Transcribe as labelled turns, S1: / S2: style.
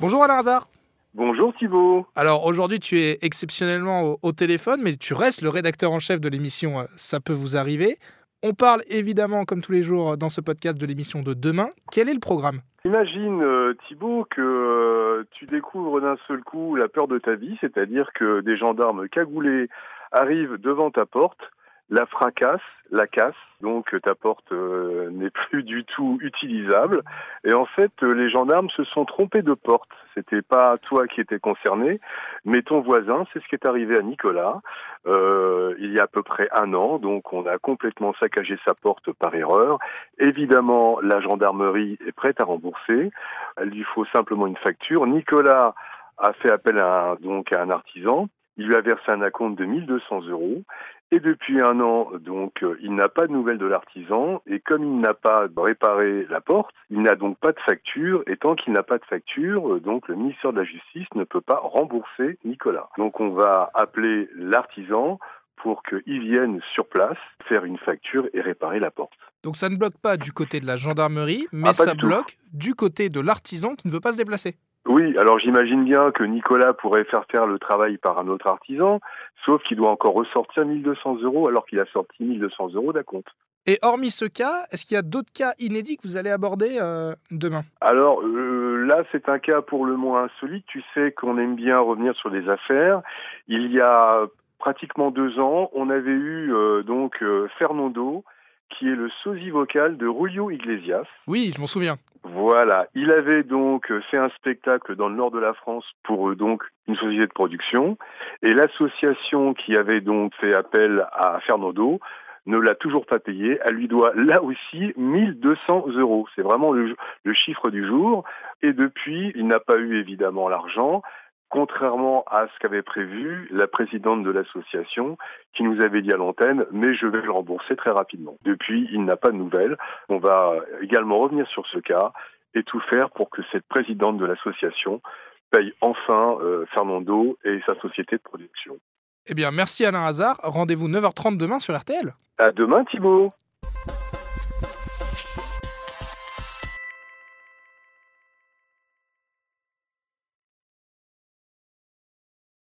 S1: Bonjour Alain Hazard.
S2: Bonjour Thibault.
S1: Alors aujourd'hui tu es exceptionnellement au, au téléphone, mais tu restes le rédacteur en chef de l'émission euh, Ça peut vous arriver. On parle évidemment, comme tous les jours dans ce podcast, de l'émission de demain. Quel est le programme?
S2: Imagine euh, Thibault que euh, tu découvres d'un seul coup la peur de ta vie, c'est-à-dire que des gendarmes cagoulés arrivent devant ta porte, la fracassent, la cassent, donc ta porte euh, n'est plus du tout utilisable. Et en fait, euh, les gendarmes se sont trompés de porte. C'était pas toi qui étais concerné, mais ton voisin. C'est ce qui est arrivé à Nicolas euh, il y a à peu près un an. Donc, on a complètement saccagé sa porte par erreur. Évidemment, la gendarmerie est prête à rembourser. Il lui faut simplement une facture. Nicolas a fait appel à donc à un artisan. Il lui a versé un acompte de 1200 euros. Et depuis un an, donc, euh, il n'a pas de nouvelles de l'artisan. Et comme il n'a pas réparé la porte, il n'a donc pas de facture. Et tant qu'il n'a pas de facture, euh, donc, le ministère de la Justice ne peut pas rembourser Nicolas. Donc, on va appeler l'artisan pour qu'il vienne sur place faire une facture et réparer la porte.
S1: Donc ça ne bloque pas du côté de la gendarmerie, mais
S2: Ah, pas
S1: ça
S2: du tout.
S1: bloque du côté de l'artisan qui ne veut pas se déplacer.
S2: Oui, alors j'imagine bien que Nicolas pourrait faire faire le travail par un autre artisan, sauf qu'il doit encore ressortir 1200 euros alors qu'il a sorti 1200 euros d'acompte.
S1: Et hormis ce cas, est-ce qu'il y a d'autres cas inédits que vous allez aborder euh, demain?
S2: Alors euh, là, c'est un cas pour le moins insolite. Tu sais qu'on aime bien revenir sur des affaires. Il y a pratiquement deux ans, on avait eu euh, donc Fernando, qui est le sosie vocal de Julio Iglesias.
S1: Oui, je m'en souviens.
S2: Voilà, il avait donc fait un spectacle dans le nord de la France pour euh, donc une société de production et l'association qui avait donc fait appel à Fernando ne l'a toujours pas payé. Elle lui doit là aussi 1200 euros. C'est vraiment le chiffre du jour. Et depuis, il n'a pas eu évidemment l'argent. Contrairement à ce qu'avait prévu la présidente de l'association, qui nous avait dit à l'antenne, mais je vais le rembourser très rapidement. Depuis, il n'a pas de nouvelles. On va également revenir sur ce cas et tout faire pour que cette présidente de l'association paye enfin euh, Fernando et sa société de production.
S1: Eh bien, merci Alain Hazard. Rendez-vous 9h30 demain sur RTL.
S2: À demain Thibault